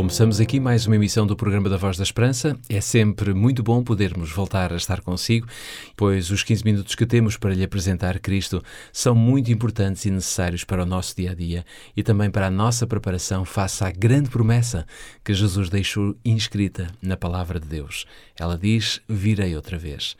Começamos aqui mais uma emissão do programa da Voz da Esperança. É sempre muito bom podermos voltar a estar consigo, pois os 15 minutos que temos para lhe apresentar Cristo são muito importantes e necessários para o nosso dia a dia e também para a nossa preparação face à grande promessa que Jesus deixou inscrita na palavra de Deus. Ela diz: Virei outra vez.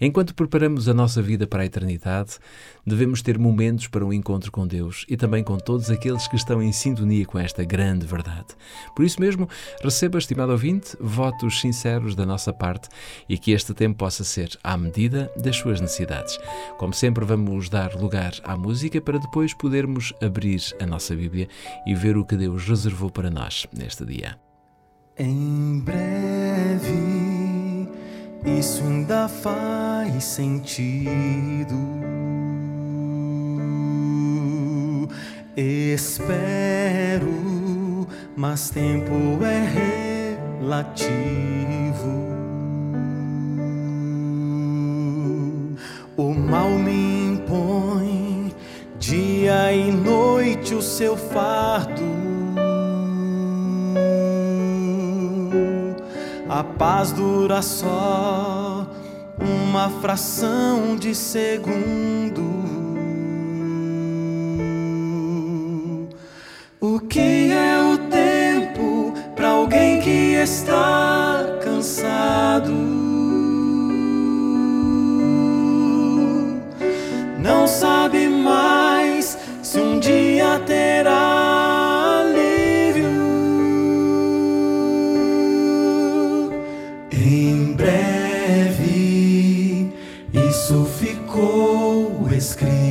Enquanto preparamos a nossa vida para a eternidade, devemos ter momentos para um encontro com Deus e também com todos aqueles que estão em sintonia com esta grande verdade. Por isso mesmo, receba, estimado ouvinte, votos sinceros da nossa parte e que este tempo possa ser à medida das suas necessidades. Como sempre, vamos dar lugar à música para depois podermos abrir a nossa Bíblia e ver o que Deus reservou para nós neste dia. Em breve, isso ainda faz sentido. Espero mas tempo é relativo. O mal me impõe dia e noite o seu fardo. A paz dura só uma fração de segundo. Está cansado. Não sabe mais se um dia terá alívio. Em breve, isso ficou escrito.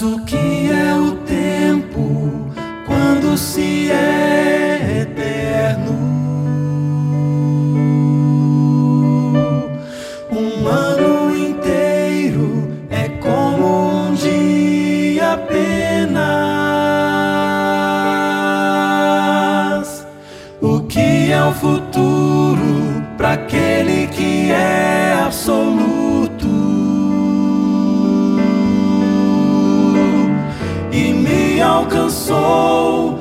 Mas o que é o se é eterno. Um ano inteiro é como um dia apenas. O que é o futuro para aquele que é absoluto? Alcançou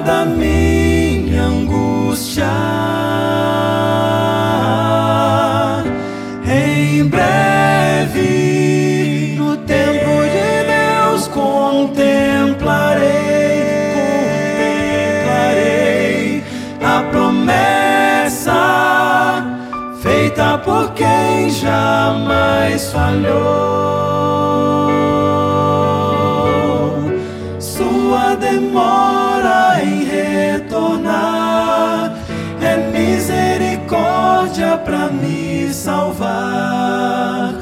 da minha angústia. Em breve, no tempo de Deus, contemplarei, contemplarei a promessa feita por quem jamais falhou. Demora retornar. É misericórdia para me salvar,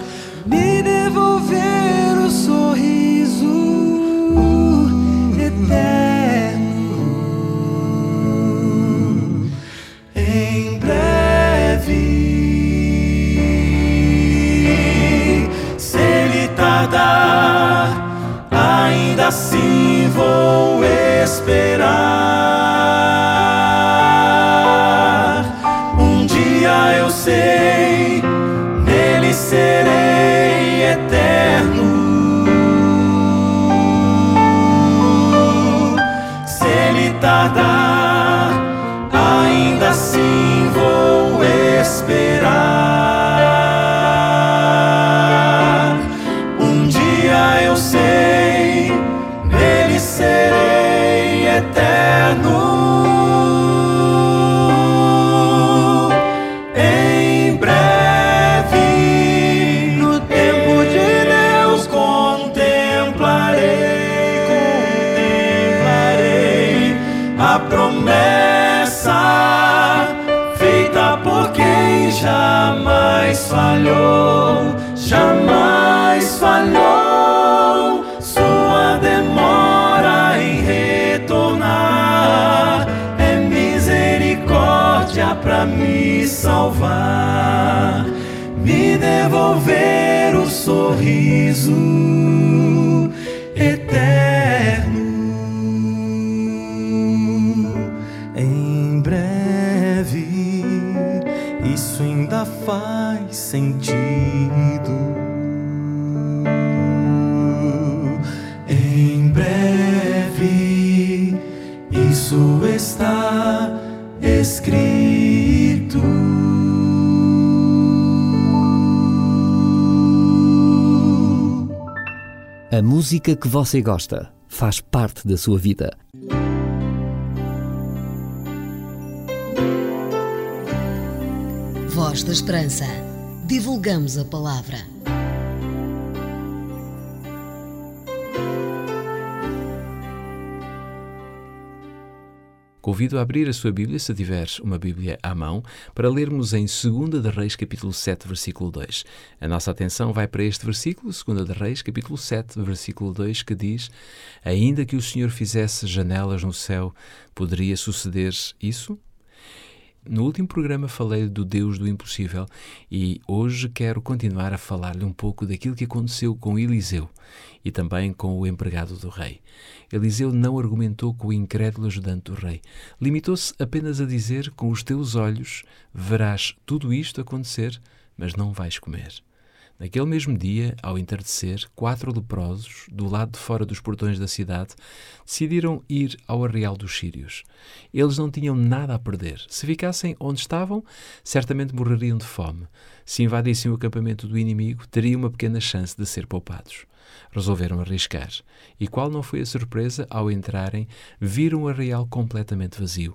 serei falhou, jamais falhou. Sua demora em retornar é misericórdia para me salvar, me devolver o sorriso. Sentido. Em breve, isso está escrito. A música que você gosta faz parte da sua vida. Voz da Esperança. Divulgamos a palavra. Convido a abrir a sua Bíblia, se tiver uma Bíblia à mão, para lermos em 2 de Reis, capítulo 7, versículo 2. A nossa atenção vai para este versículo, 2 de Reis, capítulo 7, versículo 2, que diz: Ainda que o Senhor fizesse janelas no céu, poderia suceder isso? No último programa falei do Deus do impossível e hoje quero continuar a falar-lhe um pouco daquilo que aconteceu com Eliseu e também com o empregado do rei. Eliseu não argumentou com o incrédulo ajudante do rei. Limitou-se apenas a dizer: Com os teus olhos verás tudo isto acontecer, mas não vais comer. Naquele mesmo dia, ao entardecer, quatro leprosos, do lado de fora dos portões da cidade, decidiram ir ao arreal dos sírios. Eles não tinham nada a perder. Se ficassem onde estavam, certamente morreriam de fome. Se invadissem o acampamento do inimigo, teriam uma pequena chance de ser poupados. Resolveram arriscar. E qual não foi a surpresa ao entrarem, viram o arraial completamente vazio.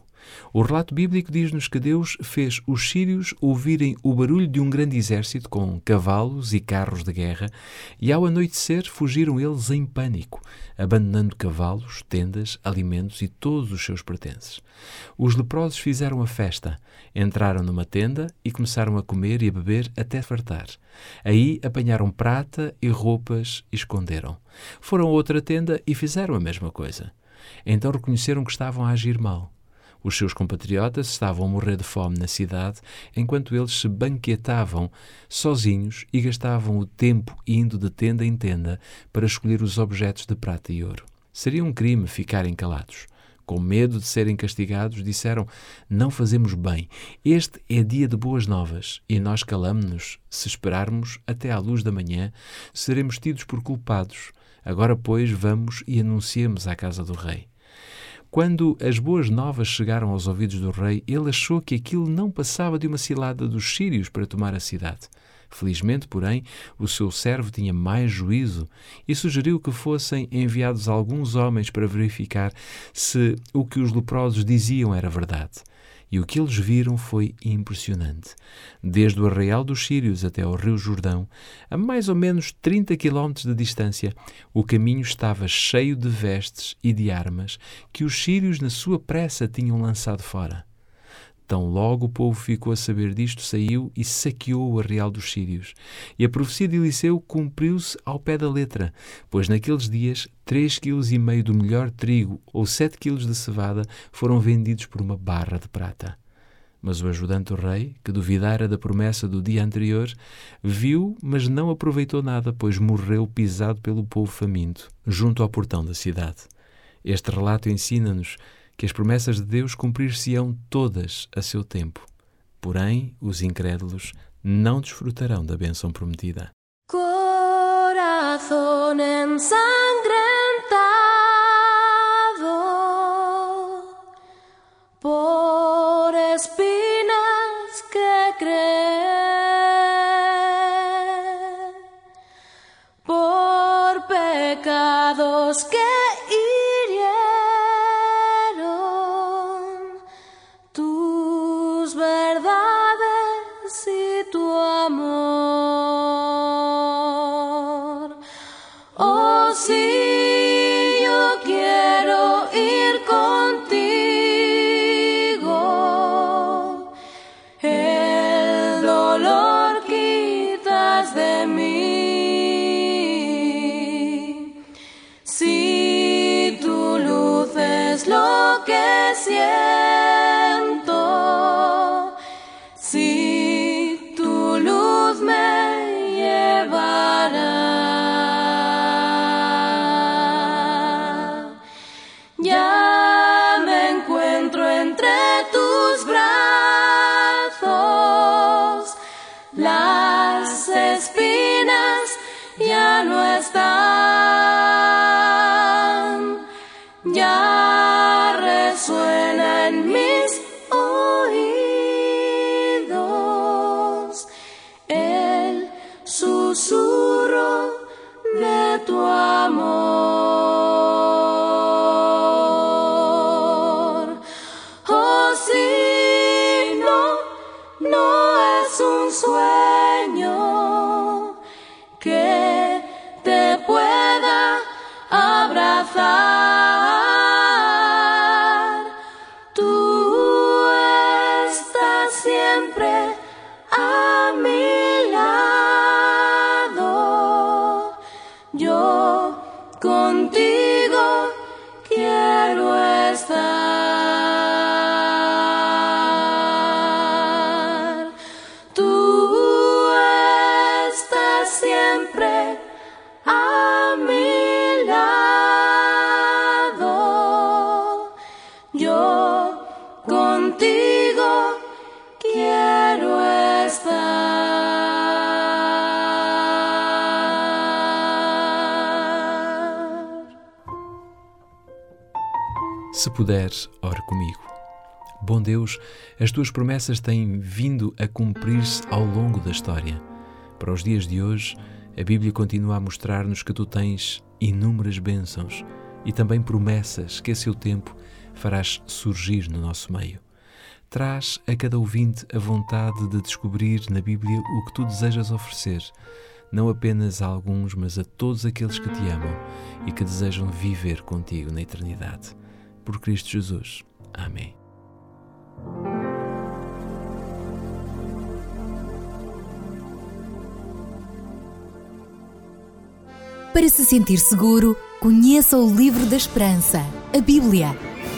O relato bíblico diz-nos que Deus fez os sírios ouvirem o barulho de um grande exército com cavalos e carros de guerra, e ao anoitecer fugiram eles em pânico, abandonando cavalos, tendas, alimentos e todos os seus pertences. Os leprosos fizeram a festa, entraram numa tenda e começaram a comer e a beber até fartar. Aí apanharam prata e roupas e esconderam. Foram a outra tenda e fizeram a mesma coisa. Então reconheceram que estavam a agir mal. Os seus compatriotas estavam a morrer de fome na cidade, enquanto eles se banquetavam sozinhos e gastavam o tempo indo de tenda em tenda para escolher os objetos de prata e ouro. Seria um crime ficarem calados. Com medo de serem castigados, disseram: Não fazemos bem. Este é dia de boas novas e nós calamos-nos. Se esperarmos até à luz da manhã, seremos tidos por culpados. Agora, pois, vamos e anunciemos à casa do rei. Quando as boas novas chegaram aos ouvidos do rei, ele achou que aquilo não passava de uma cilada dos sírios para tomar a cidade. Felizmente, porém, o seu servo tinha mais juízo e sugeriu que fossem enviados alguns homens para verificar se o que os leprosos diziam era verdade. E o que eles viram foi impressionante. Desde o arraial dos Sírios até ao Rio Jordão, a mais ou menos 30 quilómetros de distância, o caminho estava cheio de vestes e de armas que os sírios, na sua pressa, tinham lançado fora. Tão logo o povo ficou a saber disto, saiu e saqueou o arreal dos sírios. E a profecia de Eliseu cumpriu-se ao pé da letra, pois naqueles dias três quilos e meio do melhor trigo ou sete quilos de cevada foram vendidos por uma barra de prata. Mas o ajudante do rei, que duvidara da promessa do dia anterior, viu, mas não aproveitou nada, pois morreu pisado pelo povo faminto, junto ao portão da cidade. Este relato ensina-nos que as promessas de Deus cumprir-se-ão todas a seu tempo. Porém, os incrédulos não desfrutarão da bênção prometida. Corazón ensangrentado por espinas Se puder, ore comigo. Bom Deus, as tuas promessas têm vindo a cumprir-se ao longo da história. Para os dias de hoje, a Bíblia continua a mostrar-nos que tu tens inúmeras bênçãos e também promessas que a seu tempo farás surgir no nosso meio. Traz a cada ouvinte a vontade de descobrir na Bíblia o que tu desejas oferecer, não apenas a alguns, mas a todos aqueles que te amam e que desejam viver contigo na eternidade. Por Cristo Jesus. Amém. Para se sentir seguro, conheça o Livro da Esperança, a Bíblia.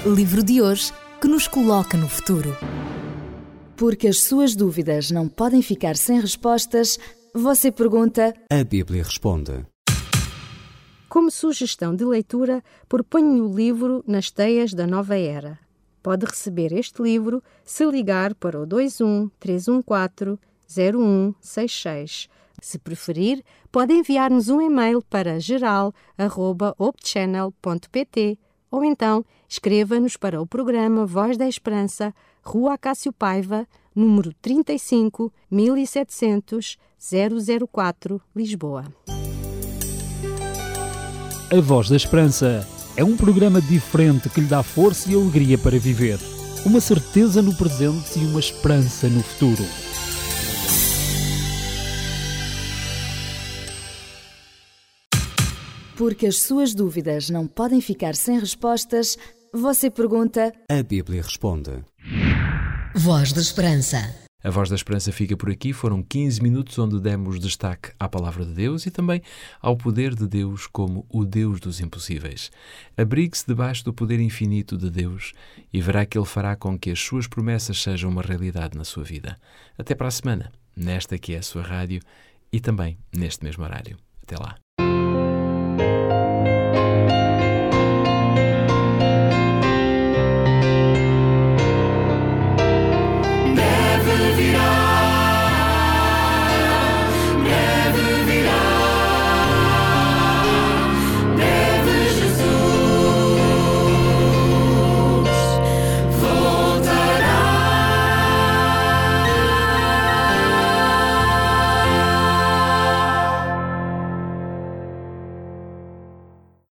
Livro de hoje que nos coloca no futuro. Porque as suas dúvidas não podem ficar sem respostas, você pergunta. A Bíblia responde. Como sugestão de leitura, proponho o livro Nas Teias da Nova Era. Pode receber este livro se ligar para o 21 314 0166. Se preferir, pode enviar-nos um e-mail para geral.opchannel.pt ou então escreva-nos para o programa Voz da Esperança, Rua Acácio Paiva, número 35 1700 004, Lisboa. A Voz da Esperança é um programa diferente que lhe dá força e alegria para viver, uma certeza no presente e uma esperança no futuro. Porque as suas dúvidas não podem ficar sem respostas, você pergunta. A Bíblia responde. Voz da Esperança. A Voz da Esperança fica por aqui. Foram 15 minutos onde demos destaque à Palavra de Deus e também ao poder de Deus como o Deus dos impossíveis. Abrigue-se debaixo do poder infinito de Deus e verá que Ele fará com que as suas promessas sejam uma realidade na sua vida. Até para a semana, nesta que é a sua rádio e também neste mesmo horário. Até lá.